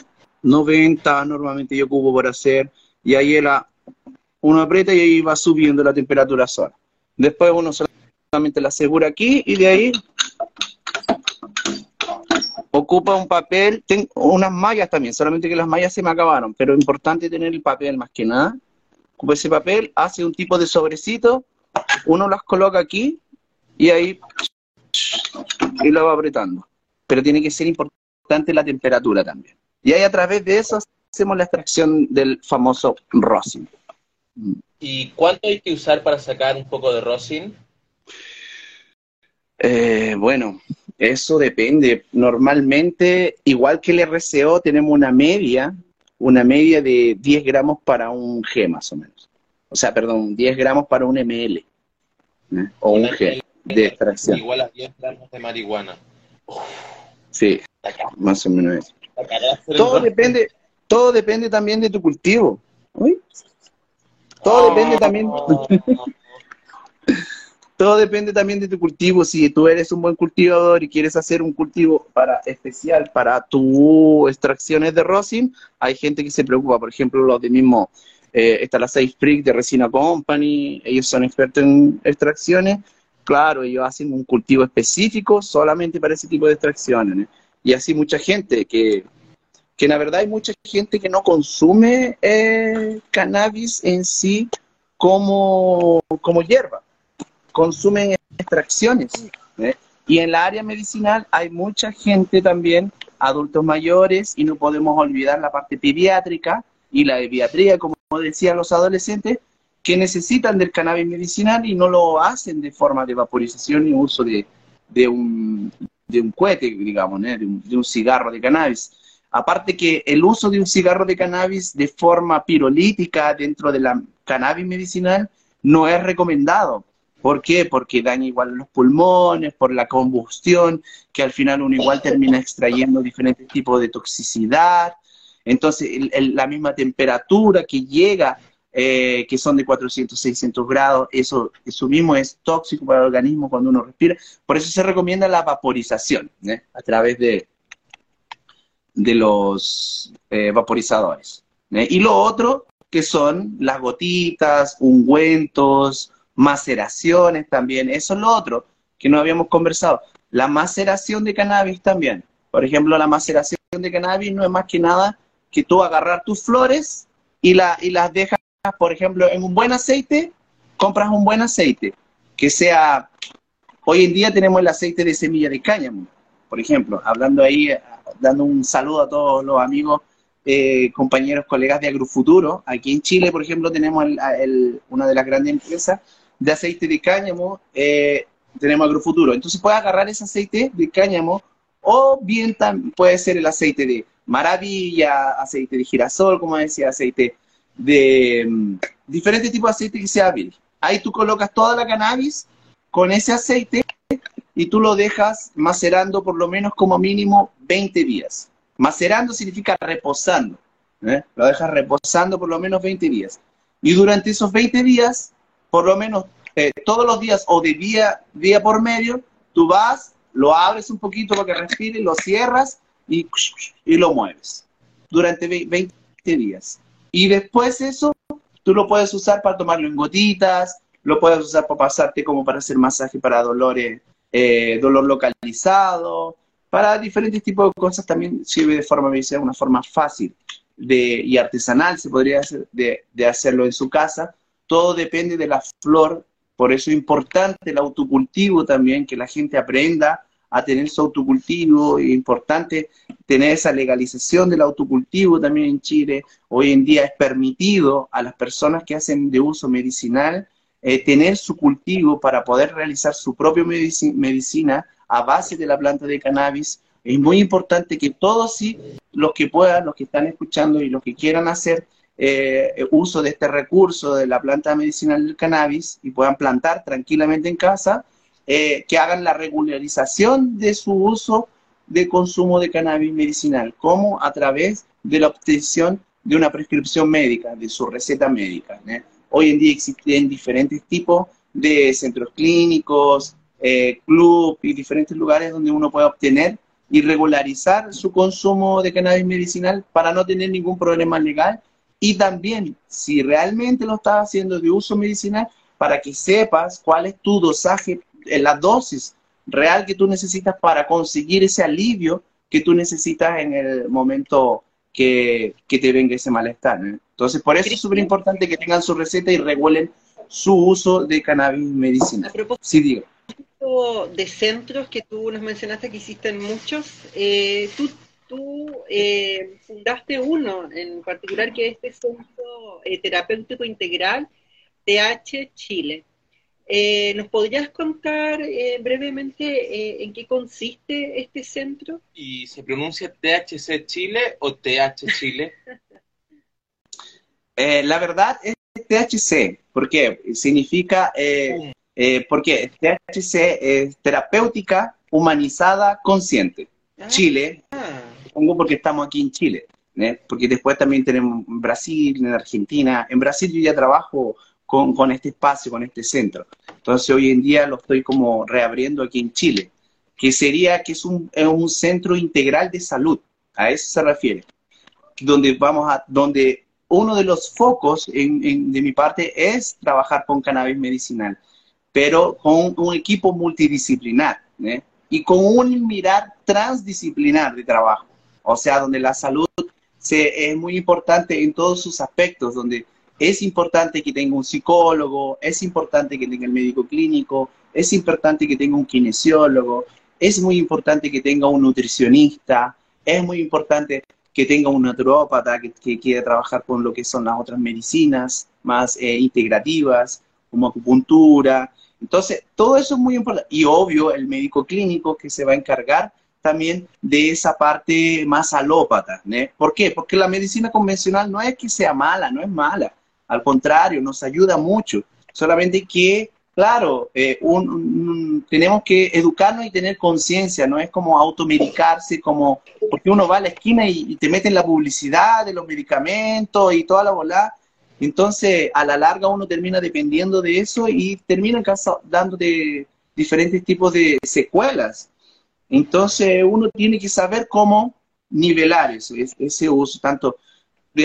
90, normalmente yo ocupo para hacer y ahí la, uno aprieta y ahí va subiendo la temperatura sola. Después uno solamente la asegura aquí y de ahí ocupa un papel, tengo unas mallas también, solamente que las mallas se me acabaron, pero es importante tener el papel más que nada. Ocupa ese papel, hace un tipo de sobrecito, uno las coloca aquí y ahí y lo va apretando. Pero tiene que ser importante la temperatura también. Y ahí a través de eso hacemos la extracción del famoso rosin. ¿Y cuánto hay que usar para sacar un poco de rosin? Eh, bueno, eso depende. Normalmente, igual que el RCO, tenemos una media, una media de 10 gramos para un G más o menos. O sea, perdón, 10 gramos para un ml. ¿eh? O un G de extracción. Igual a 10 gramos de marihuana. Sí, más o menos eso. Todo depende, todo depende también de tu cultivo. Todo depende también. todo depende también de tu cultivo. Si tú eres un buen cultivador y quieres hacer un cultivo para especial para tus extracciones de rosin, hay gente que se preocupa. Por ejemplo, los de mismo, eh, está la Safe Freak de Resina Company, ellos son expertos en extracciones. Claro, ellos hacen un cultivo específico solamente para ese tipo de extracciones. Y así mucha gente que, que la verdad hay mucha gente que no consume eh, cannabis en sí como, como hierba consumen extracciones. ¿eh? Y en la área medicinal hay mucha gente también, adultos mayores, y no podemos olvidar la parte pediátrica y la pediatría, como decían los adolescentes, que necesitan del cannabis medicinal y no lo hacen de forma de vaporización ni uso de, de, un, de un cohete, digamos, de, un, de un cigarro de cannabis. Aparte que el uso de un cigarro de cannabis de forma pirolítica dentro de la cannabis medicinal no es recomendado, ¿Por qué? Porque daña igual los pulmones, por la combustión, que al final uno igual termina extrayendo diferentes tipos de toxicidad. Entonces, la misma temperatura que llega, eh, que son de 400, 600 grados, eso, mismo es tóxico para el organismo cuando uno respira. Por eso se recomienda la vaporización ¿eh? a través de, de los eh, vaporizadores. Y lo otro, que son las gotitas, ungüentos, maceraciones también, eso es lo otro que no habíamos conversado. La maceración de cannabis también. Por ejemplo, la maceración de cannabis no es más que nada que tú agarrar tus flores y, la, y las dejas, por ejemplo, en un buen aceite, compras un buen aceite, que sea, hoy en día tenemos el aceite de semilla de cáñamo, por ejemplo, hablando ahí, dando un saludo a todos los amigos, eh, compañeros, colegas de Agrofuturo. Aquí en Chile, por ejemplo, tenemos una de las grandes empresas de aceite de cáñamo, eh, tenemos agrofuturo. Entonces puedes agarrar ese aceite de cáñamo o bien puede ser el aceite de maravilla, aceite de girasol, como decía, aceite de mm, diferentes tipos de aceite que sea hábil. Ahí tú colocas toda la cannabis con ese aceite y tú lo dejas macerando por lo menos como mínimo 20 días. Macerando significa reposando. ¿eh? Lo dejas reposando por lo menos 20 días. Y durante esos 20 días por lo menos eh, todos los días o de día, día por medio, tú vas, lo abres un poquito para que respire, lo cierras y, y lo mueves durante 20 días. Y después eso, tú lo puedes usar para tomarlo en gotitas, lo puedes usar para pasarte como para hacer masaje para dolores, eh, dolor localizado, para diferentes tipos de cosas también sirve de forma medicinal, una forma fácil de, y artesanal, se podría hacer, de, de hacerlo en su casa, todo depende de la flor, por eso es importante el autocultivo también, que la gente aprenda a tener su autocultivo, es importante tener esa legalización del autocultivo también en Chile. Hoy en día es permitido a las personas que hacen de uso medicinal eh, tener su cultivo para poder realizar su propia medicina a base de la planta de cannabis. Es muy importante que todos sí, los que puedan, los que están escuchando y los que quieran hacer, eh, uso de este recurso de la planta medicinal del cannabis y puedan plantar tranquilamente en casa, eh, que hagan la regularización de su uso de consumo de cannabis medicinal, como a través de la obtención de una prescripción médica, de su receta médica. Hoy en día existen diferentes tipos de centros clínicos, eh, y diferentes lugares donde uno puede obtener y regularizar su consumo de cannabis medicinal para no tener ningún problema legal y también si realmente lo estás haciendo de uso medicinal, para que sepas cuál es tu dosaje, eh, la dosis real que tú necesitas para conseguir ese alivio que tú necesitas en el momento que, te venga ese malestar. Entonces, por eso es súper importante que tengan su receta y regulen su uso de cannabis medicinal. Sí, digo. De centros que tú nos mencionaste que existen muchos, eh, tú tú eh, fundaste uno en particular que es este Centro eh, Terapéutico Integral TH Chile. Eh, ¿Nos podrías contar brevemente en qué consiste este centro? ¿Y se pronuncia THC Chile o TH Chile? la verdad es THC, ¿por qué? Significa, porque THC es terapéutica humanizada consciente. Ah. Chile pongo porque estamos aquí en Chile, ¿eh? porque después también tenemos en Brasil, en Argentina. En Brasil yo ya trabajo con, con, este espacio, con este centro. Entonces hoy en día lo estoy como reabriendo aquí en Chile, que sería que es un, es un centro integral de salud, a eso se refiere, donde vamos a, donde uno de los focos en, de mi parte es trabajar con cannabis medicinal, pero con un equipo multidisciplinar ¿eh? y con un mirar transdisciplinar de trabajo o sea, donde la salud se, es muy importante en todos sus aspectos, donde es importante que tenga un psicólogo, es importante que tenga el médico clínico, es importante que tenga un kinesiólogo, es muy importante que tenga un nutricionista, es muy importante que tenga un naturópata que, que quiera trabajar con lo que son las otras medicinas más eh, integrativas, como acupuntura. Entonces, todo eso es muy importante. Y obvio, el médico clínico que se va a encargar también de esa parte más alópata. ¿no? ¿Por qué? Porque la medicina convencional no es que sea mala, no es mala. Al contrario, nos ayuda mucho. Solamente que, claro, eh, tenemos que educarnos y tener conciencia, no es como automedicarse, como porque uno va a la esquina y, te meten la publicidad de los medicamentos y toda la bola. Entonces, a la larga uno termina dependiendo de eso y termina dándote diferentes tipos de secuelas. Entonces uno tiene que saber cómo nivelar ese, ese uso, tanto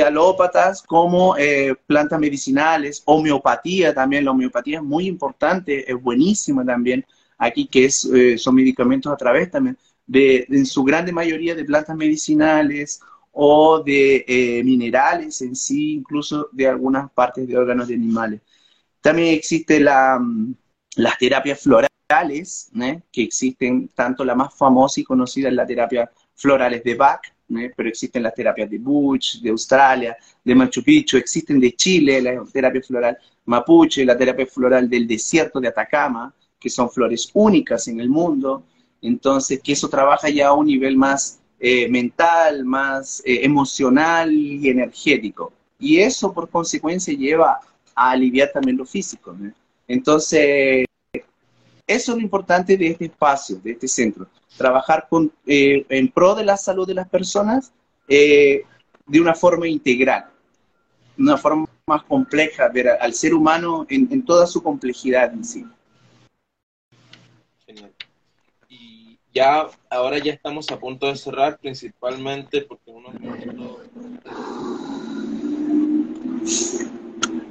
alópatas como eh, plantas medicinales, homeopatía también, la homeopatía es muy importante, es buenísima también aquí, que eh, son medicamentos a través también de, en su grande mayoría de plantas medicinales o de eh, minerales en sí, incluso de algunas partes de órganos de animales. También existe la, mm, las terapias florales que existen, tanto la más famosa y conocida es la terapia florales de Bach, pero existen las terapias de Butch, de Australia, de Machu Picchu, existen de Chile, la terapia floral mapuche, la terapia floral del desierto de Atacama, que son flores únicas en el mundo, entonces que eso trabaja ya a un nivel más eh, mental, más eh, emocional y energético. Y eso por consecuencia lleva a aliviar también lo físico. Entonces, eso es lo importante de este espacio, de este centro. Trabajar eh, en pro de la salud de las personas eh, de una forma integral, una forma más compleja, ver al ser humano en, toda su complejidad en sí. Y ya, ahora ya estamos a punto de cerrar, principalmente porque uno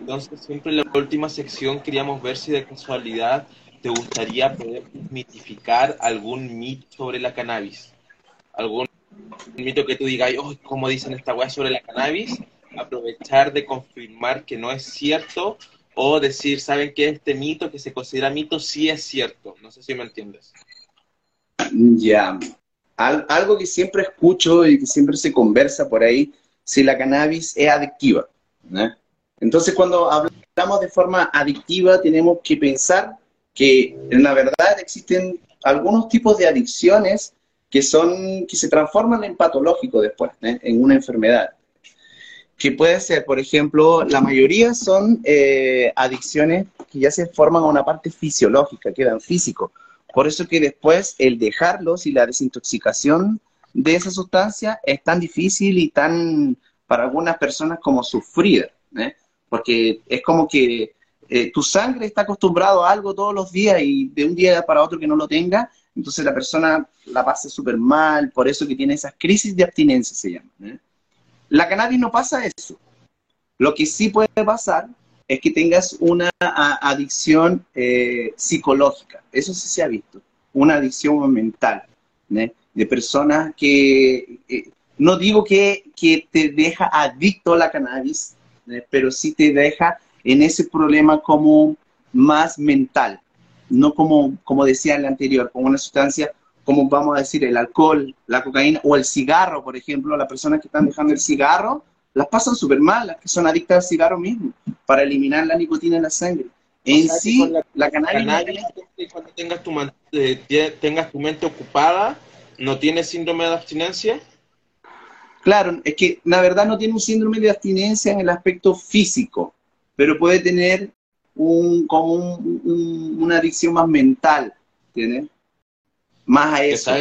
Entonces, siempre en la última sección queríamos ver si de casualidad ¿te gustaría poder mitificar algún mito sobre la cannabis? ¿Algún mito que tú digas, oh, ¿cómo dicen esta weá sobre la cannabis? Aprovechar de confirmar que no es cierto o decir, ¿saben que este mito que se considera mito sí es cierto? No sé si me entiendes. Ya. algo que siempre escucho y que siempre se conversa por ahí, si la cannabis es adictiva. Entonces, cuando hablamos de forma adictiva, tenemos que pensar que en la verdad existen algunos tipos de adicciones que, son, que se transforman en patológico después, ¿eh? en una enfermedad. Que puede ser, por ejemplo, la mayoría son eh, adicciones que ya se forman a una parte fisiológica, quedan físico. Por eso que después el dejarlos y la desintoxicación de esa sustancia es tan difícil y tan, para algunas personas, como sufrir, ¿eh? porque es como que eh, tu sangre está acostumbrado a algo todos los días y de un día para otro que no lo tenga, entonces la persona la pasa súper mal, por eso que tiene esas crisis de abstinencia, se llama. ¿eh? La cannabis no pasa eso. Lo que sí puede pasar es que tengas una adicción eh, psicológica. Eso sí se ha visto. Una adicción mental. De personas que, no digo que, que, te deja adicto a la cannabis, pero sí te deja en ese problema como más mental. No como, como decía en el anterior, como una sustancia como vamos a decir el alcohol, la cocaína o el cigarro, por ejemplo, las personas que están dejando el cigarro las pasan súper mal, las que son adictas al cigarro mismo, para eliminar la nicotina en la sangre. En sí, la, cannabis... cuando tengas tu, eh, tengas tu mente ocupada, ¿no tienes síndrome de abstinencia? Claro, es que la verdad no tiene un síndrome de abstinencia en el aspecto físico, pero puede tener un, como una adicción más mental, ¿entiendes? Más a eso.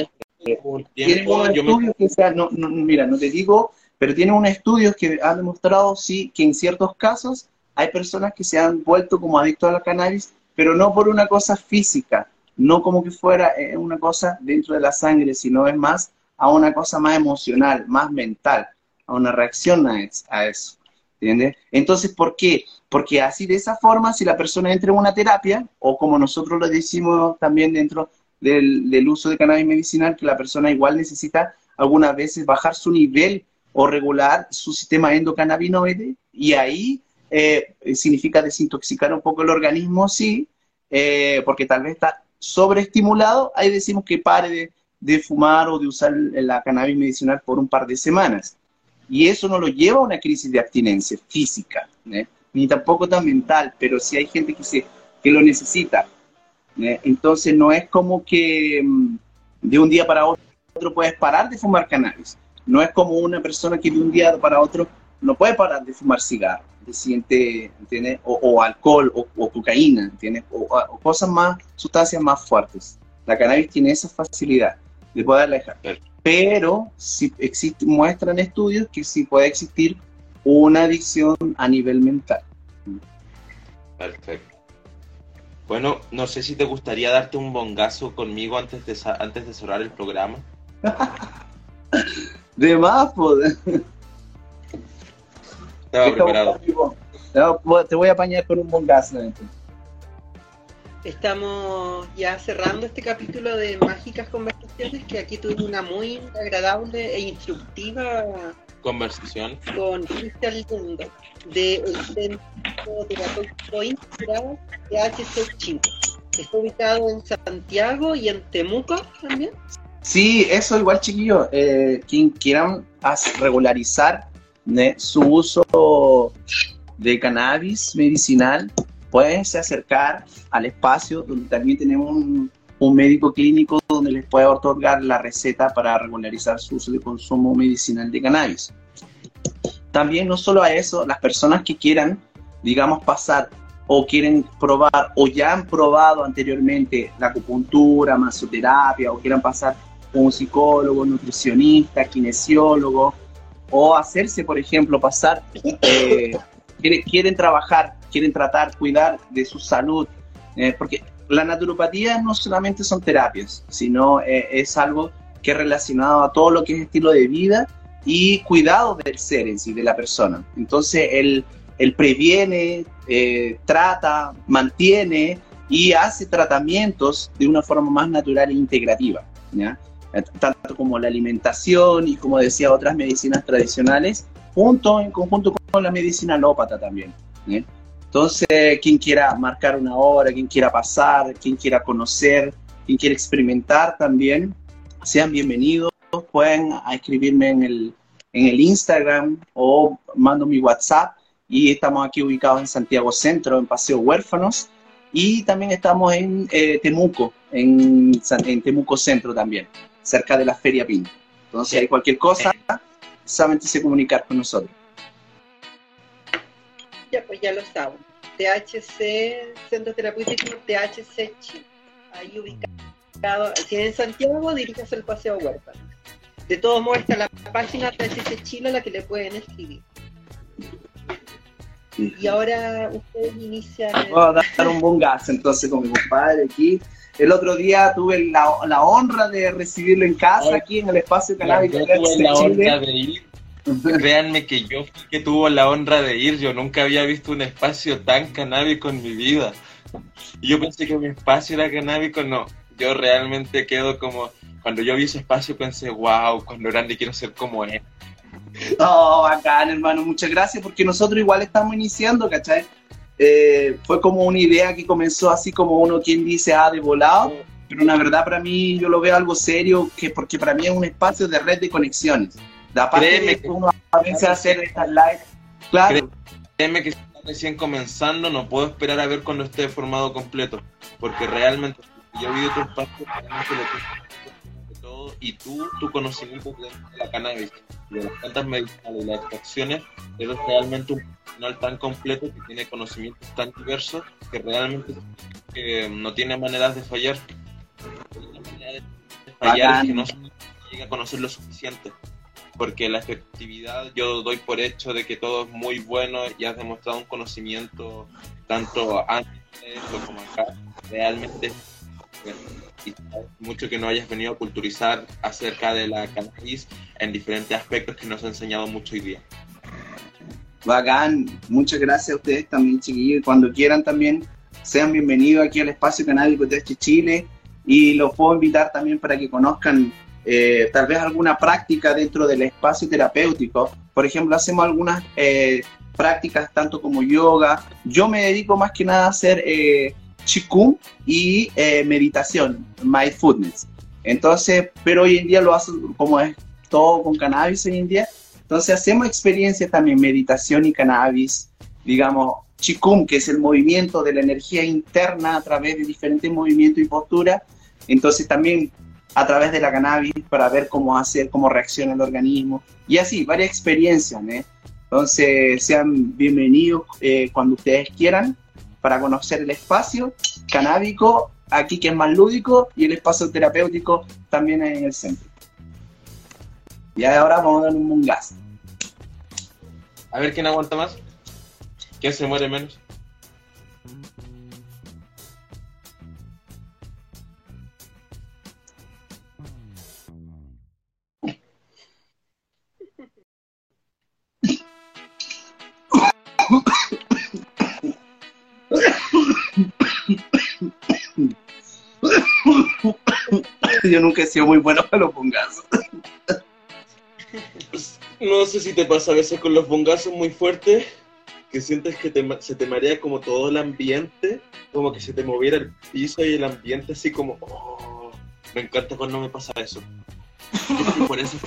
Tiene unos estudios que sea, no, no, mira, no te digo pero tiene unos estudios que han demostrado, sí, que en ciertos casos hay personas que se han vuelto como adictos a la cannabis, pero no por una cosa física, no como que fuera eh, una cosa dentro de la sangre, sino es más a una cosa más emocional, más mental, a una reacción a, eso. ¿Entiendes? Entonces, ¿por qué? Porque así de esa forma, si la persona entra en una terapia, o como nosotros lo decimos también dentro del, uso de cannabis medicinal, que la persona igual necesita algunas veces bajar su nivel o regular su sistema endocannabinoide y ahí eh, significa desintoxicar un poco el organismo, sí, eh, porque tal vez está sobreestimulado, ahí decimos que pare de, fumar o de usar la cannabis medicinal por un par de semanas. Y eso no lo lleva a una crisis de abstinencia física, ¿eh? Ni tampoco tan mental, pero si hay gente que, se, que lo necesita. Entonces no es como que mm, de un día para otro puedes parar de fumar cannabis. No es como una persona que de un día para otro no puede parar de fumar cigarro, de siguiente, O, alcohol o, cocaína, ¿entiendes? O, cosas más, sustancias más fuertes. La cannabis tiene esa facilidad de poder alejar. Pero si existe, muestran estudios que sí puede existir una adicción a nivel mental. Perfecto. Bueno, no sé si te gustaría darte un bongazo conmigo antes de, antes de cerrar el programa. De más, pues. Estaba preparado. te voy a apañar con un buen gas, Estamos ya cerrando este capítulo de Mágicas Conversaciones, que aquí tuve una muy agradable e instructiva conversación con Cristian Lindo, del Centro Terapéutico Inspirado de HC Chile. Está ubicado en Santiago y en Temuco también. Sí, eso igual, chiquillo. Eh, quien quieran regularizar su uso de cannabis medicinal, pueden acercar al espacio donde también tenemos un, médico clínico donde les puede otorgar la receta para regularizar su uso de consumo medicinal de cannabis. También no solo a eso, las personas que quieran, digamos, pasar o quieren probar o ya han probado anteriormente la acupuntura, masoterapia o quieran pasar un psicólogo, nutricionista, kinesiólogo, o hacerse, por ejemplo, pasar, eh, quieren, trabajar, quieren tratar, cuidar de su salud, eh, porque la naturopatía no solamente son terapias, sino eh, es algo que es relacionado a todo lo que es estilo de vida y cuidado del ser en sí, de la persona. Entonces, él, él previene, trata, mantiene y hace tratamientos de una forma más natural e integrativa. ¿ya? tanto como la alimentación y como decía otras medicinas tradicionales, junto en conjunto con la medicina alópata también. ¿eh? Entonces, quien quiera marcar una hora, quien quiera pasar, quien quiera conocer, quien quiera experimentar también, sean bienvenidos. Pueden escribirme en el, en el Instagram o mando mi WhatsApp y estamos aquí ubicados en Santiago Centro, en Paseo Huérfanos, y también estamos en eh, Temuco, en, en Temuco Centro también cerca de la Feria Pinto. Entonces, si hay cualquier cosa, solamente se comunicar con nosotros. Ya, pues ya lo saben. THC, Centro Terapéutico THC Chile. Ahí ubicado, si en Santiago, diríjase al Paseo Huerta. De todos modos, está la página THC Chile a la que le pueden escribir. Y ahora ustedes inician. Voy a dar un buen gas entonces con mi compadre aquí. El otro día tuve la, honra de recibirlo en casa, aquí en el espacio Cannabis Yo tuve la honra de ir créanme que yo fui que tuvo la honra de ir, yo nunca había visto un espacio tan canábico en mi vida. Y yo pensé que mi espacio era canábico, no. Yo realmente quedo como, cuando yo vi ese espacio pensé, wow, cuando grande quiero ser como él. Oh, bacán, hermano, muchas gracias, porque nosotros igual estamos iniciando, ¿cachai? Eh, fue como una idea que comenzó así como uno quien dice, ah, de volado, pero una verdad para mí yo lo veo algo serio, que porque para mí es un espacio de red de conexiones. Aparte Créeme que uno a veces hacer estas live, claro, Créeme que está recién comenzando, no puedo esperar a ver cuando esté formado completo, porque realmente yo vi lo que de todo, y tú, tu conocimiento de la cannabis, de las plantas medicinales y las extracciones, eres realmente un profesional tan completo que tiene conocimientos tan diversos que realmente eh, no tiene maneras de fallar. No tiene manera de fallar es que no se llega a conocer lo suficiente porque la efectividad yo doy por hecho de que todo es muy bueno y has demostrado un conocimiento tanto antes como acá realmente y mucho que no hayas venido a culturizar acerca de la cannabis en diferentes aspectos que nos ha enseñado mucho hoy día. Bacán, muchas gracias a ustedes también, chiquillos. Cuando quieran también, sean bienvenidos aquí al Espacio Canábico de Chile y los puedo invitar también para que conozcan eh, tal vez alguna práctica dentro del espacio terapéutico. Por ejemplo, hacemos algunas eh, prácticas tanto como yoga. Yo me dedico más que nada a hacer eh, Qigong y eh, meditación, mindfulness. Entonces, pero hoy en día lo hace como es todo con cannabis hoy en día. Entonces hacemos experiencias también, meditación y cannabis, digamos, Qigong, que es el movimiento de la energía interna a través de diferentes movimientos y posturas. Entonces también a través de la cannabis para ver cómo hacer, cómo reacciona el organismo. Y así, varias experiencias, ¿eh? Entonces, sean bienvenidos eh, cuando ustedes quieran para conocer el espacio canábico, aquí que es más lúdico, y el espacio terapéutico también en el centro. Y ahora vamos a dar un mungazo. A ver quién aguanta más, quién se muere menos. Yo nunca he sido muy bueno para los pungazos. No sé si te pasa a veces con los bongazos muy fuertes, que sientes que te se te marea como todo el ambiente, como que se te moviera el piso y el ambiente así como... oh, me encanta cuando me pasa eso. Por eso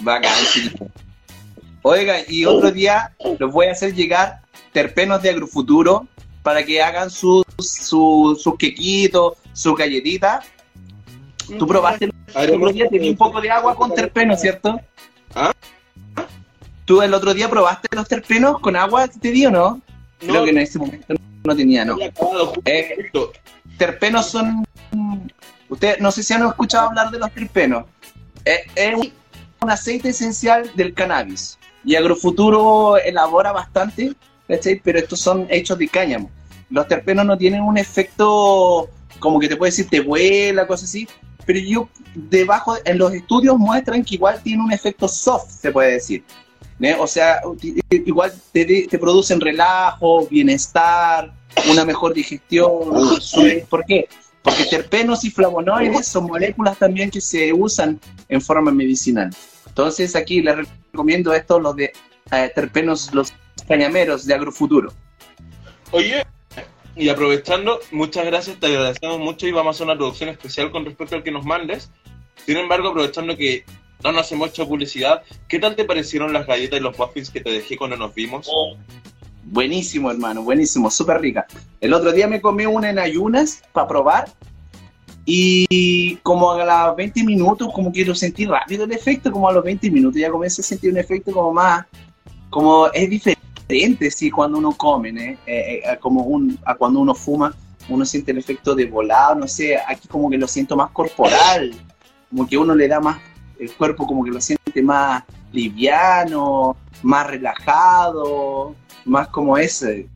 Bacán, sí. Oiga, y otro día los voy a hacer llegar terpenos de agrofuturo para que hagan sus su, sus quequitos, sus galletitas. Tú probaste el otro día, te di un poco de agua con terpenos, ¿cierto? ¿Ah? ¿Tú el otro día probaste los terpenos con agua te di o no? Creo que en ese momento no tenía, ¿no? Eh, terpenos son. Ustedes no sé si han escuchado hablar de los terpenos. Eh, es un aceite esencial del cannabis. Y Agrofuturo elabora bastante, pero estos son hechos de cáñamo. Los terpenos no tienen un efecto como que te puede decir te vuela, cosas así. Pero yo, debajo, en los estudios muestran que igual tiene un efecto soft, se puede decir. ¿né? O sea, igual te, te producen relajo, bienestar, una mejor digestión. ¿Por qué? Porque terpenos y flavonoides son moléculas también que se usan en forma medicinal. Entonces aquí les recomiendo esto, los de eh, terpenos, los cañameros de Agrofuturo. Oye, y aprovechando, muchas gracias, te agradecemos mucho y vamos a hacer una producción especial con respecto al que nos mandes. Sin embargo, aprovechando que no nos hemos hecho publicidad, ¿qué tal te parecieron las galletas y los muffins que te dejé cuando nos vimos? Buenísimo, hermano, buenísimo, súper rica. El otro día me comí una en ayunas para probar y como a los 20 minutos, como que lo sentí rápido el efecto, como a los 20 minutos ya comencé a sentir un efecto como más, como es diferente, sí, cuando uno come, ¿eh? Eh, eh, como un, a cuando uno fuma, uno siente el efecto de volado, no sé, aquí como que lo siento más corporal, como que uno le da más, el cuerpo como que lo siente más liviano, más relajado, más como ese.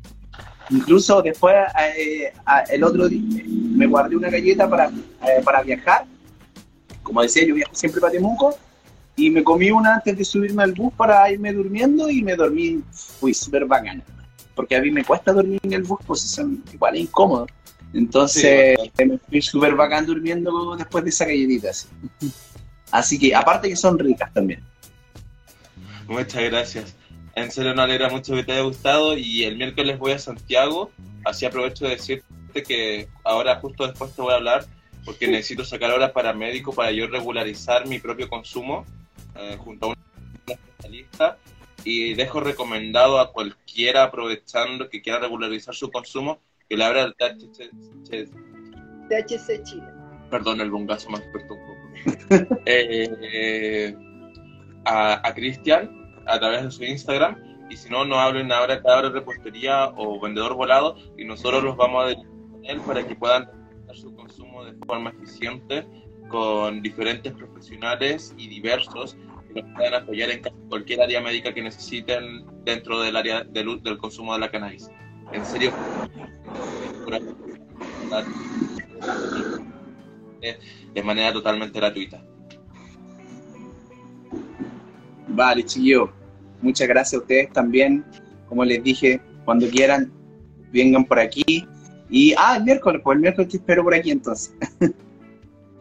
Incluso después, eh, el otro día, me guardé una galleta para, eh, para viajar. Como decía, yo viajo siempre para Temuco y me comí una antes de subirme al bus para irme durmiendo y me dormí, fui súper bacana. Porque a mí me cuesta dormir en el bus, pues son igual incómodos. Entonces me fui súper bacán durmiendo después de esa galletita. Así. así que aparte que son ricas también. Muchas gracias. En serio, nos alegra mucho que te haya gustado y el miércoles voy a Santiago, así aprovecho de decirte que ahora justo después te voy a hablar porque necesito sacar horas para médico para yo regularizar mi propio consumo eh, junto a un especialista y dejo recomendado a cualquiera aprovechando que quiera regularizar su consumo que le abra el THC, THC Chile. Perdón, el bongazo más experto un poco. eh, a, a Cristian a través de su Instagram y si no, nos hablen ahora cada repostería o vendedor volado y nosotros los vamos a dirigir con él para que puedan hacer su consumo de forma eficiente con diferentes profesionales y diversos que nos puedan apoyar en cualquier área médica que necesiten dentro del área del, del consumo de la cannabis. En serio, de manera totalmente gratuita. Vale, chiquillo. Muchas gracias a ustedes también. Como les dije, cuando quieran, vengan por aquí. Y, ah, el miércoles, pues el miércoles te espero por aquí entonces.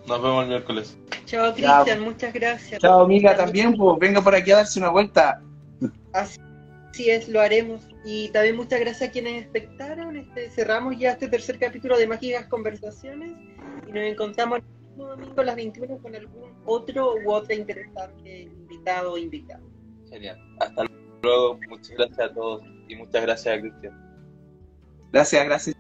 Nos vemos el miércoles. Chao, Cristian, muchas gracias. Chao, amiga, también, pues venga por aquí a darse una vuelta. Así es, lo haremos. Y también muchas gracias a quienes espectaron. Este, cerramos ya este tercer capítulo de Mágicas Conversaciones y nos encontramos el próximo domingo a las 21 con algún otro u otra interesante invitado o invitada. Genial. Hasta luego. Muchas gracias a todos y muchas gracias a Cristian. Gracias, gracias.